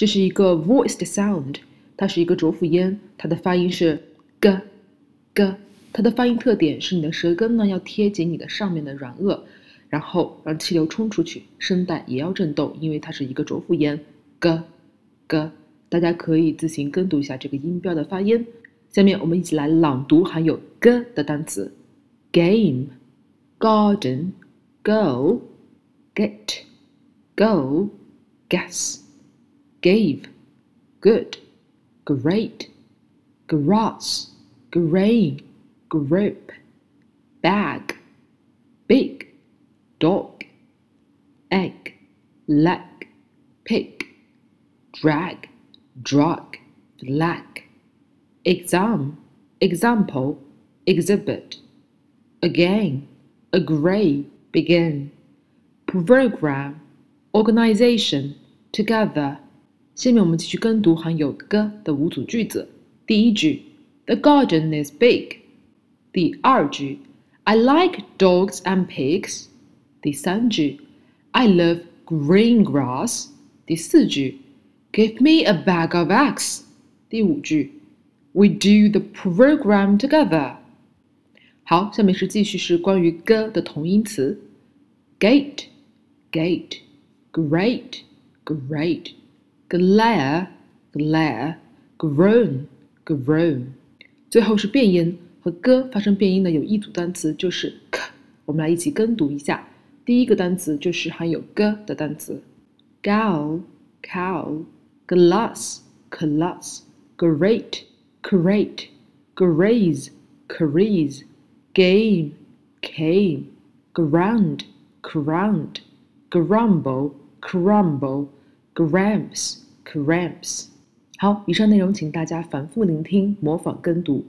这是一个 voiced sound，它是一个浊辅音，它的发音是 g g。它的发音特点是你的舌根呢要贴紧你的上面的软腭，然后让气流冲出去，声带也要震动，因为它是一个浊辅音 g g。大家可以自行跟读一下这个音标的发音。下面我们一起来朗读含有 g 的单词：game、garden、go、get、go、guess、gave、good、great、grass、grain。group, bag, big, dog, egg, leg, pig, drag, drug, flag, exam, example, exhibit, again, agree, begin, program, organization, together。下面我们继续跟读含有 garden is big。第二句，I like dogs and pigs。第三句，I love green grass。第四句，Give me a bag of eggs。第五句，We do the program together。好，下面是继续是关于 g 的同音词。Gait, gate, great, grate。glare glaire grown groan。最后是变音，和 g 发生变音的有一组单词就是 k，我们来一起跟读一下。第一个单词就是含有 g 的单词，gal cow glass glass grate crate graze craze game came ground ground grumble crumble Grams, grams。好，以上内容请大家反复聆听，模仿跟读。